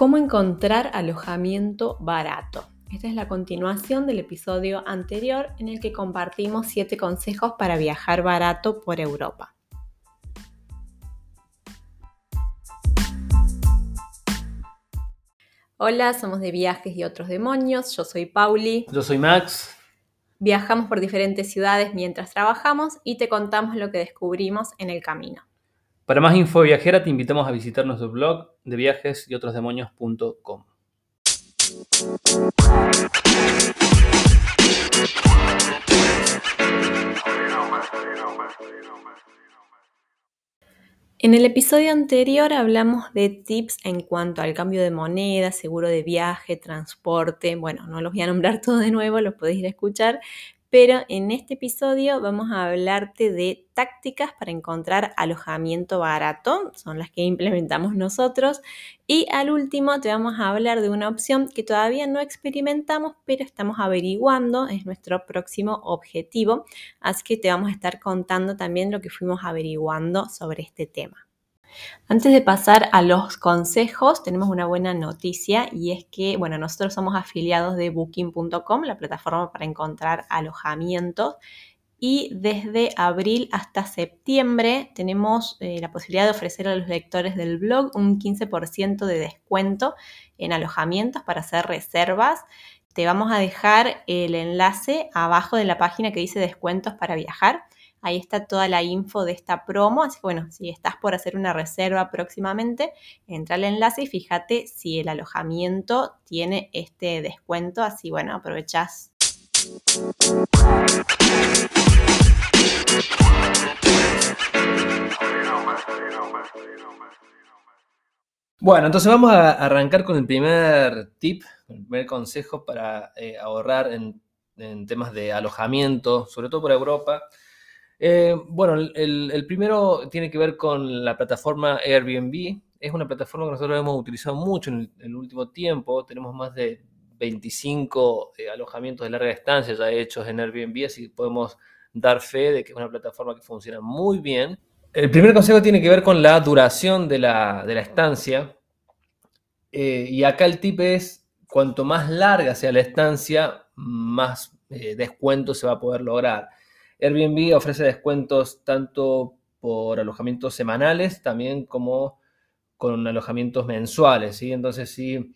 ¿Cómo encontrar alojamiento barato? Esta es la continuación del episodio anterior en el que compartimos 7 consejos para viajar barato por Europa. Hola, somos de Viajes y otros demonios. Yo soy Pauli. Yo soy Max. Viajamos por diferentes ciudades mientras trabajamos y te contamos lo que descubrimos en el camino. Para más info viajera te invitamos a visitar nuestro blog de viajes y otros demonios.com. En el episodio anterior hablamos de tips en cuanto al cambio de moneda, seguro de viaje, transporte. Bueno, no los voy a nombrar todos de nuevo, los podéis ir a escuchar, pero en este episodio vamos a hablarte de tácticas para encontrar alojamiento barato, son las que implementamos nosotros, y al último te vamos a hablar de una opción que todavía no experimentamos, pero estamos averiguando, es nuestro próximo objetivo, así que te vamos a estar contando también lo que fuimos averiguando sobre este tema. Antes de pasar a los consejos, tenemos una buena noticia y es que, bueno, nosotros somos afiliados de booking.com, la plataforma para encontrar alojamientos. Y desde abril hasta septiembre tenemos eh, la posibilidad de ofrecer a los lectores del blog un 15% de descuento en alojamientos para hacer reservas. Te vamos a dejar el enlace abajo de la página que dice descuentos para viajar. Ahí está toda la info de esta promo. Así que bueno, si estás por hacer una reserva próximamente, entra al enlace y fíjate si el alojamiento tiene este descuento. Así bueno, aprovechas. Bueno, entonces vamos a arrancar con el primer tip, el primer consejo para eh, ahorrar en, en temas de alojamiento, sobre todo por Europa. Eh, bueno, el, primero tiene que ver con la plataforma Airbnb. Es una plataforma que nosotros hemos utilizado mucho en el, último tiempo. Tenemos más de 25 eh, alojamientos de larga estancia ya hechos en Airbnb, así que podemos dar fe de que es una plataforma que funciona muy bien. El primer consejo tiene que ver con la duración de la, estancia. Eh, y acá el tip es, cuanto más larga sea la estancia, más descuento se va a poder lograr. Airbnb ofrece descuentos tanto por alojamientos semanales, también como con alojamientos mensuales, ¿sí? Entonces, sí,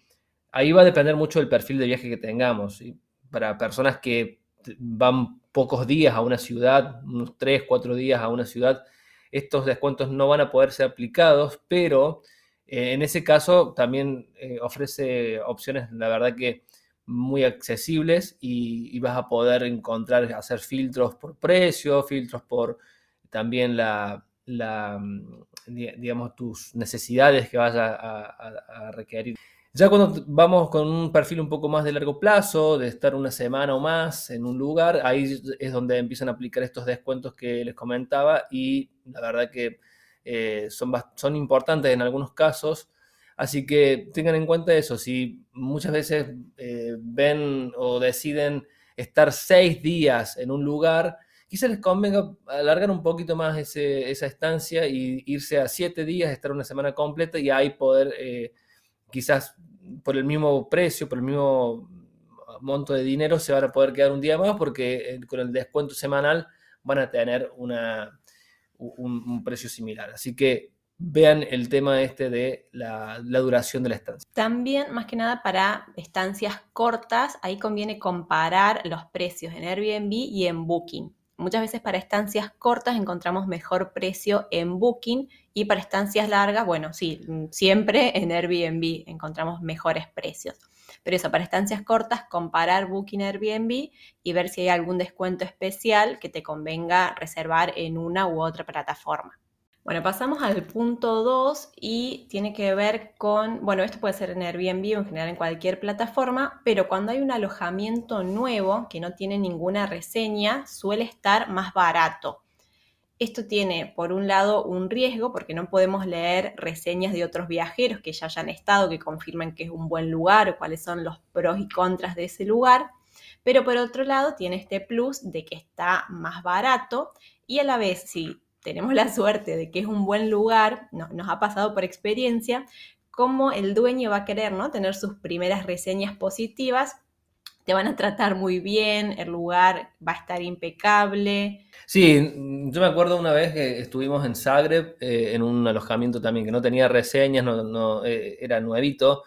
ahí va a depender mucho del perfil de viaje que tengamos, Para personas que van pocos días a una ciudad, unos 3, 4 días a una ciudad, estos descuentos no van a poder ser aplicados, pero eh, en ese caso también eh, ofrece opciones, la verdad que muy accesibles y, vas a poder encontrar, hacer filtros por precio, filtros por también la, mm, digamos, tus necesidades que vas a, requerir. Ya cuando vamos con un perfil un poco más de largo plazo, de estar una semana o más en un lugar, ahí es donde empiezan a aplicar estos descuentos que les comentaba y la verdad que eh, son, son importantes en algunos casos Así que tengan en cuenta eso, si muchas veces eh, ven o deciden estar seis días en un lugar, quizás les convenga alargar un poquito más esa estancia y irse a siete días, estar una semana completa y ahí poder eh, quizás por el mismo precio, por el mismo monto de dinero se van a poder quedar un día más porque eh, con el descuento semanal van a tener una, un precio similar. Así que vean el tema este de la, duración de la estancia. También, más que nada, para estancias cortas, ahí conviene comparar los precios en Airbnb y en Booking. Muchas veces para estancias cortas encontramos mejor precio en Booking y para estancias largas, bueno, sí, siempre en Airbnb encontramos mejores precios. Pero eso, para estancias cortas, comparar Booking Airbnb y ver si hay algún descuento especial que te convenga reservar en una u otra plataforma. Bueno, pasamos al punto 2 y tiene que ver con, bueno, esto puede ser en Airbnb o en general en cualquier plataforma, pero cuando hay un alojamiento nuevo que no tiene ninguna reseña, suele estar más barato. Esto tiene, por un lado, un riesgo porque no podemos leer reseñas de otros viajeros que ya hayan estado, que confirman que es un buen lugar o cuáles son los pros y contras de ese lugar. Pero por otro lado, tiene este plus de que está más barato y a la vez, si tenemos la suerte de que es un buen lugar, nos ha pasado por experiencia, cómo el dueño va a querer ¿no? tener sus primeras reseñas positivas. Te van a tratar muy bien, el lugar va a estar impecable. Sí, yo me acuerdo una vez que estuvimos en Zagreb, eh, en un alojamiento también que no tenía reseñas, no, eh, era nuevito,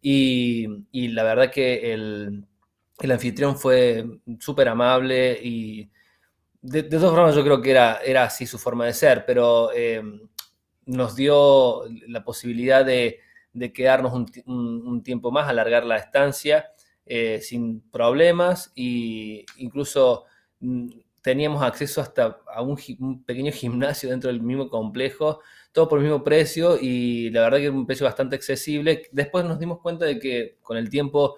y, la verdad que el, anfitrión fue súper amable y de, todas formas yo creo que era, era así su forma de ser, pero eh, nos dio la posibilidad de, quedarnos un, tiempo más, alargar la estancia eh, sin problemas e incluso mm, teníamos acceso hasta a un, pequeño gimnasio dentro del mismo complejo, todo por el mismo precio y la verdad que era un precio bastante accesible. Después nos dimos cuenta de que con el tiempo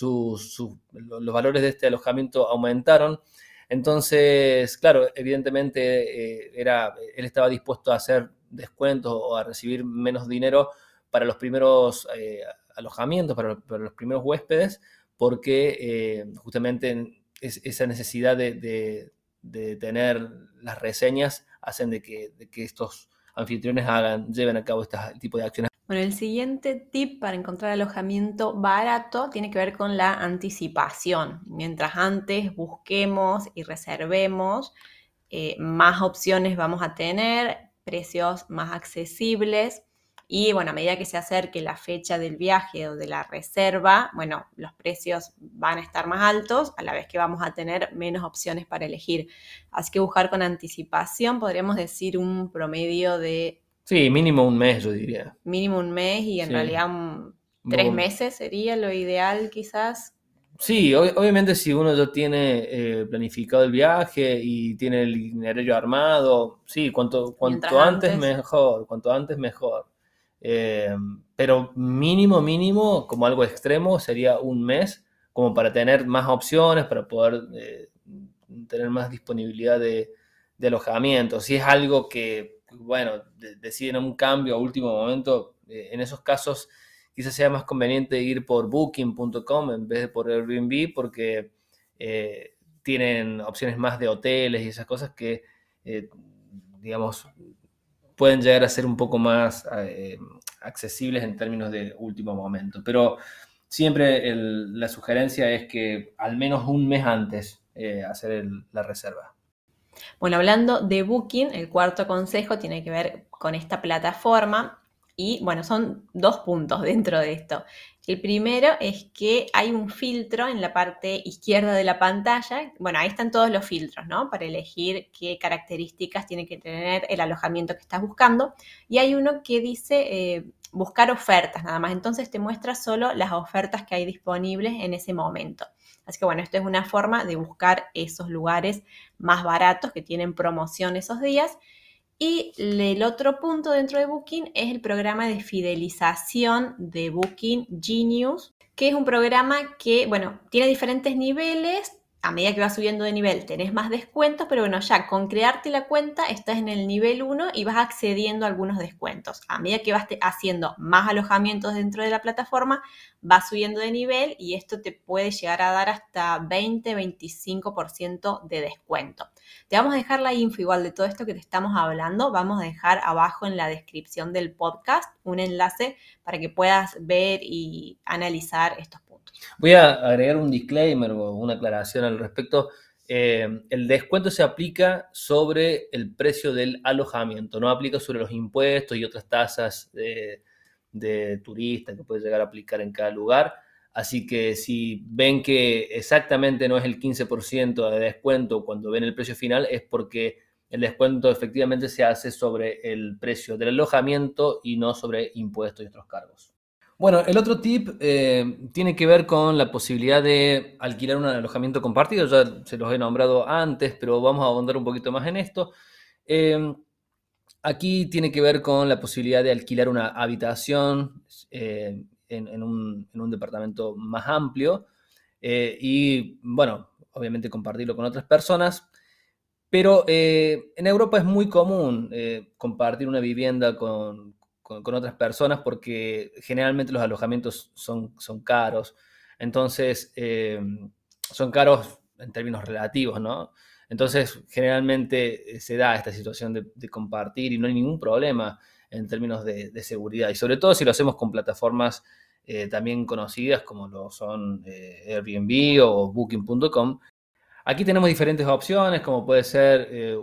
los valores de este alojamiento aumentaron. Entonces, claro, evidentemente eh, era, él estaba dispuesto a hacer descuentos o a recibir menos dinero para los primeros eh, alojamientos, para, los primeros huéspedes, porque eh, justamente esa necesidad de, tener las reseñas hacen de que, estos anfitriones hagan, lleven a cabo este tipo de acciones. Bueno, el siguiente tip para encontrar alojamiento barato tiene que ver con la anticipación. Mientras antes busquemos y reservemos, eh, más opciones vamos a tener, precios más accesibles y bueno, a medida que se acerque la fecha del viaje o de la reserva, bueno, los precios van a estar más altos a la vez que vamos a tener menos opciones para elegir. Así que buscar con anticipación, podríamos decir un promedio de... Sí, mínimo un mes, yo diría. Mínimo un mes y en realidad tres meses sería lo ideal quizás. Sí, obviamente si uno ya tiene eh, planificado el viaje y tiene el itinerario armado, sí, cuanto, cuanto antes, mejor, cuanto antes mejor. Eh, pero mínimo, mínimo, como algo extremo, sería un mes, como para tener más opciones, para poder eh, tener más disponibilidad de, alojamiento. Si es algo que, bueno, deciden un cambio a último momento, en esos casos quizás sea más conveniente ir por booking.com en vez de por Airbnb porque eh, tienen opciones más de hoteles y esas cosas que, eh, digamos, pueden llegar a ser un poco más eh, accesibles en términos de último momento. Pero siempre la sugerencia es que al menos un mes antes hacer la reserva. Bueno, hablando de Booking, el cuarto consejo tiene que ver con esta plataforma y bueno, son dos puntos dentro de esto. El primero es que hay un filtro en la parte izquierda de la pantalla. Bueno, ahí están todos los filtros, ¿no? Para elegir qué características tiene que tener el alojamiento que estás buscando. Y hay uno que dice eh, buscar ofertas nada más. Entonces te muestra solo las ofertas que hay disponibles en ese momento. Así que bueno, esto es una forma de buscar esos lugares más baratos que tienen promoción esos días y el otro punto dentro de Booking es el programa de fidelización de Booking Genius, que es un programa que, bueno, tiene diferentes niveles. A medida que vas subiendo de nivel tenés más descuentos, pero bueno, ya con crearte la cuenta estás en el nivel 1 y vas accediendo a algunos descuentos. A medida que vas haciendo más alojamientos dentro de la plataforma, vas subiendo de nivel y esto te puede llegar a dar hasta 20-25% de descuento. Te vamos a dejar la info igual de todo esto que te estamos hablando. Vamos a dejar abajo en la descripción del podcast un enlace para que puedas ver y analizar estos. Voy a agregar un disclaimer o una aclaración al respecto. Eh, el descuento se aplica sobre el precio del alojamiento, no aplica sobre los impuestos y otras tasas de, turista que puede llegar a aplicar en cada lugar. Así que si ven que exactamente no es el 15% de descuento cuando ven el precio final, es porque el descuento efectivamente se hace sobre el precio del alojamiento y no sobre impuestos y otros cargos. Bueno, el otro tip eh, tiene que ver con la posibilidad de alquilar un alojamiento compartido. Ya se los he nombrado antes, pero vamos a abundar un poquito más en esto. Eh, aquí tiene que ver con la posibilidad de alquilar una habitación eh, en, un, departamento más amplio eh, y, bueno, obviamente compartirlo con otras personas. Pero en Europa es muy común compartir una vivienda con, otras personas porque generalmente los alojamientos son, son caros. Entonces, son caros en términos relativos, ¿no? Entonces, generalmente se da esta situación de, compartir y no hay ningún problema. en términos de, seguridad. Y sobre todo si lo hacemos con plataformas eh, también conocidas como lo son eh, Airbnb o Booking.com. Aquí tenemos diferentes opciones, como puede ser eh,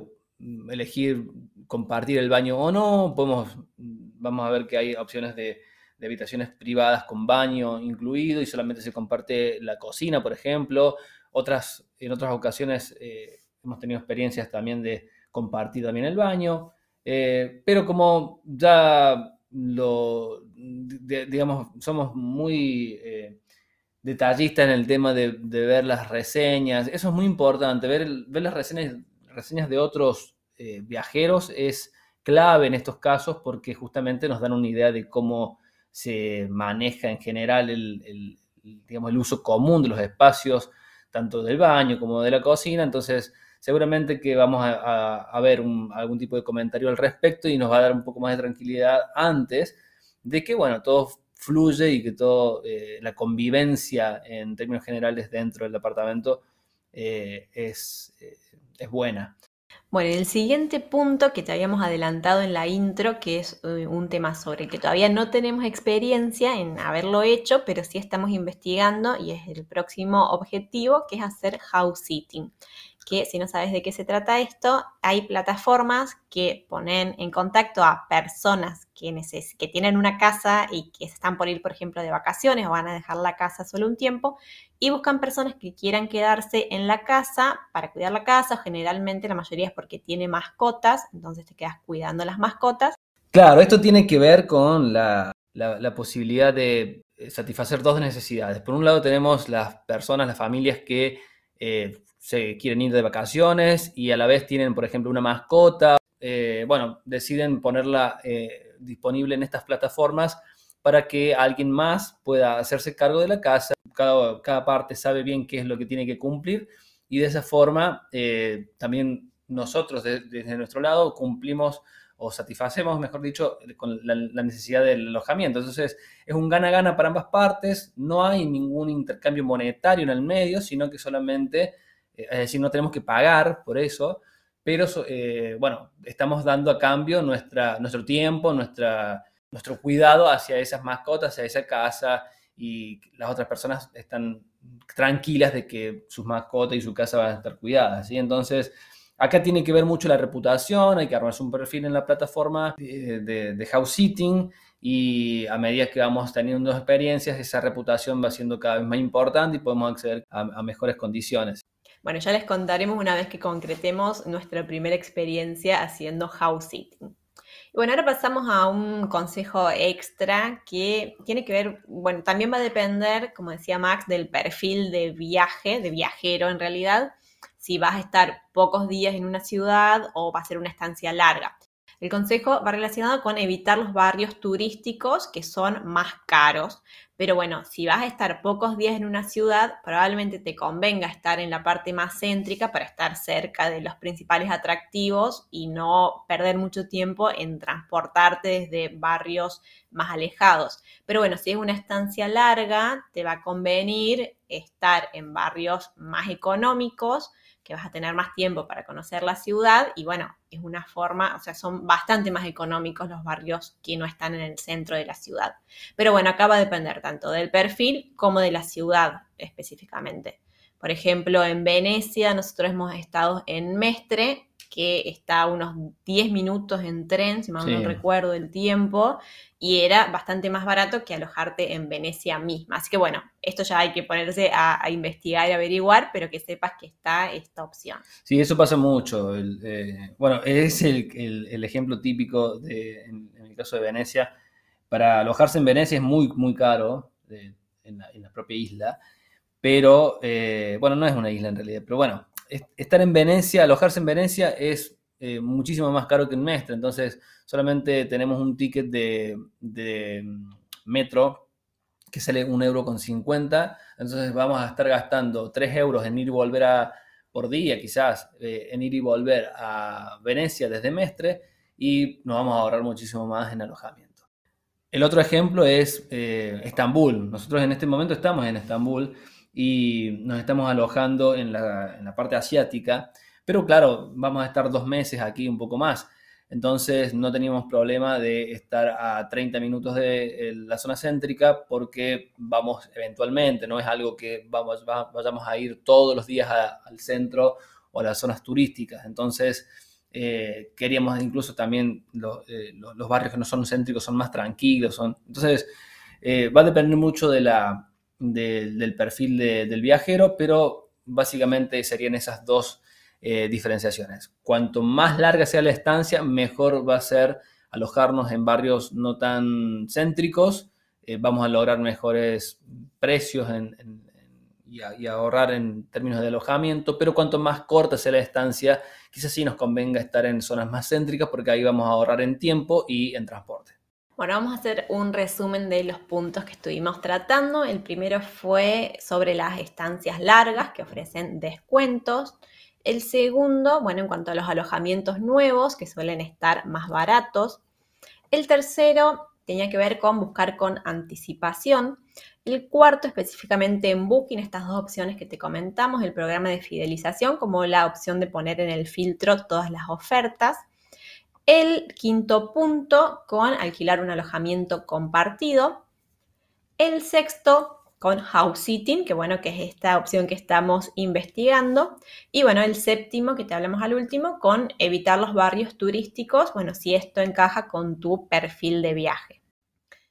elegir compartir el baño o no. Podemos, vamos a ver que hay opciones de, habitaciones privadas con baño incluido y solamente se comparte la cocina, por ejemplo. Otras, en otras ocasiones hemos tenido experiencias también de compartir también el baño. Eh, pero como ya lo, digamos, somos muy eh, detallistas en el tema de, ver las reseñas, eso es muy importante, ver, ver las reseñas, reseñas de otros eh, viajeros es clave en estos casos porque justamente nos dan una idea de cómo se maneja en general el, digamos, el uso común de los espacios, tanto del baño como de la cocina, entonces seguramente que vamos a, ver algún tipo de comentario al respecto y nos va a dar un poco más de tranquilidad antes de que, bueno, todo fluye y que todo, eh, la convivencia en términos generales dentro del departamento eh, es, eh, es buena. Bueno, el siguiente punto que te habíamos adelantado en la intro, que es un tema sobre que todavía no tenemos experiencia en haberlo hecho, pero sí estamos investigando y es el próximo objetivo, que es hacer house sitting que si no sabes de qué se trata esto, hay plataformas que ponen en contacto a personas que, que tienen una casa y que están por ir, por ejemplo, de vacaciones o van a dejar la casa solo un tiempo y buscan personas que quieran quedarse en la casa para cuidar la casa. Generalmente la mayoría es porque tiene mascotas, entonces te quedas cuidando las mascotas. Claro, esto tiene que ver con la, posibilidad de satisfacer dos necesidades. Por un lado tenemos las personas, las familias que eh, se quieren ir de vacaciones y a la vez tienen, por ejemplo, una mascota. Eh, bueno, deciden ponerla eh, disponible en estas plataformas para que alguien más pueda hacerse cargo de la casa. Cada, cada parte sabe bien qué es lo que tiene que cumplir y de esa forma eh, también nosotros desde nuestro lado cumplimos o satisfacemos, mejor dicho, con la, la, necesidad del alojamiento. Entonces, es un gana-gana para ambas partes, no hay ningún intercambio monetario en el medio, sino que solamente es decir, no tenemos que pagar por eso, pero eh, bueno, estamos dando a cambio nuestra, nuestro tiempo, nuestra, nuestro cuidado hacia esas mascotas, hacia esa casa y las otras personas están tranquilas de que sus mascotas y su casa van a estar cuidadas. ¿sí? Entonces, acá tiene que ver mucho la reputación, hay que armarse un perfil en la plataforma de, de, house sitting y a medida que vamos teniendo experiencias, esa reputación va siendo cada vez más importante y podemos acceder a mejores condiciones. Bueno, ya les contaremos una vez que concretemos nuestra primera experiencia haciendo house sitting. Y bueno, ahora pasamos a un consejo extra que tiene que ver, bueno, también va a depender, como decía Max, del perfil de viaje, de viajero en realidad, si vas a estar pocos días en una ciudad o va a ser una estancia larga. El consejo va relacionado con evitar los barrios turísticos que son más caros. Pero bueno, si vas a estar pocos días en una ciudad, probablemente te convenga estar en la parte más céntrica para estar cerca de los principales atractivos y no perder mucho tiempo en transportarte desde barrios más alejados. Pero bueno, si es una estancia larga, te va a convenir estar en barrios más económicos que vas a tener más tiempo para conocer la ciudad y bueno, es una forma, o sea, son bastante más económicos los barrios que no están en el centro de la ciudad. Pero bueno, acá va a depender tanto del perfil como de la ciudad específicamente. Por ejemplo, en Venecia nosotros hemos estado en Mestre, que está a unos 10 minutos en tren, si mal no recuerdo el tiempo, y era bastante más barato que alojarte en Venecia misma. Así que bueno, esto ya hay que ponerse a, investigar y averiguar, pero que sepas que está esta opción. Sí, eso pasa mucho. Eh, bueno, es el, ejemplo típico de, en, el caso de Venecia. Para alojarse en Venecia es muy, muy caro, en, la, propia isla, pero eh, bueno, no es una isla en realidad, pero bueno, estar en Venecia, alojarse en Venecia es eh, muchísimo más caro que en Mestre, entonces solamente tenemos un ticket de, mm, metro que sale un euro con 50, entonces vamos a estar gastando 3 euros en ir y volver a, por día quizás, eh, en ir y volver a Venecia desde Mestre y nos vamos a ahorrar muchísimo más en alojamiento. El otro ejemplo es eh, Estambul. Nosotros en este momento estamos en Estambul y nos estamos alojando en la, parte asiática, pero claro, vamos a estar dos meses aquí, un poco más. entonces no teníamos problema de estar a 30 minutos de eh, la zona céntrica porque vamos eventualmente, no es algo que vamos, vayamos a ir todos los días al centro o a las zonas turísticas. Entonces eh, queríamos incluso también eh, los, barrios que no son céntricos son más tranquilos. Son, entonces va a depender mucho de la, del perfil del viajero, pero básicamente serían esas dos eh, diferenciaciones. Cuanto más larga sea la estancia, mejor va a ser alojarnos en barrios no tan céntricos, eh, vamos a lograr mejores precios y, ahorrar en términos de alojamiento, pero cuanto más corta sea la estancia, quizás sí nos convenga estar en zonas más céntricas porque ahí vamos a ahorrar en tiempo y en transporte. Bueno, vamos a hacer un resumen de los puntos que estuvimos tratando. El primero fue sobre las estancias largas que ofrecen descuentos. El segundo, bueno, en cuanto a los alojamientos nuevos, que suelen estar más baratos. El tercero tenía que ver con buscar con anticipación. El cuarto, específicamente en Booking, estas dos opciones que te comentamos, el programa de fidelización, como la opción de poner en el filtro todas las ofertas. El quinto punto, con alquilar un alojamiento compartido. El sexto, con house sitting, que bueno, que es esta opción que estamos investigando. Y bueno, el séptimo, que te hablamos al último, con evitar los barrios turísticos, bueno, si esto encaja con tu perfil de viaje.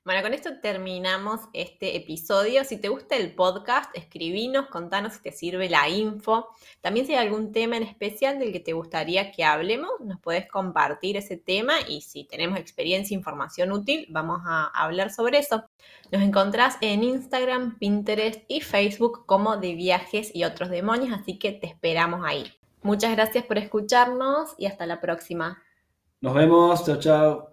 Bueno, con esto terminamos este episodio. Si te gusta el podcast, escribinos, contanos si te sirve la info. También si hay algún tema en especial del que te gustaría que hablemos, nos puedes compartir ese tema y si tenemos experiencia, información útil, vamos a hablar sobre eso. Nos encontrás en Instagram, Pinterest y Facebook como de viajes y otros demonios, así que te esperamos ahí. Muchas gracias por escucharnos y hasta la próxima. Nos vemos, chao, chao.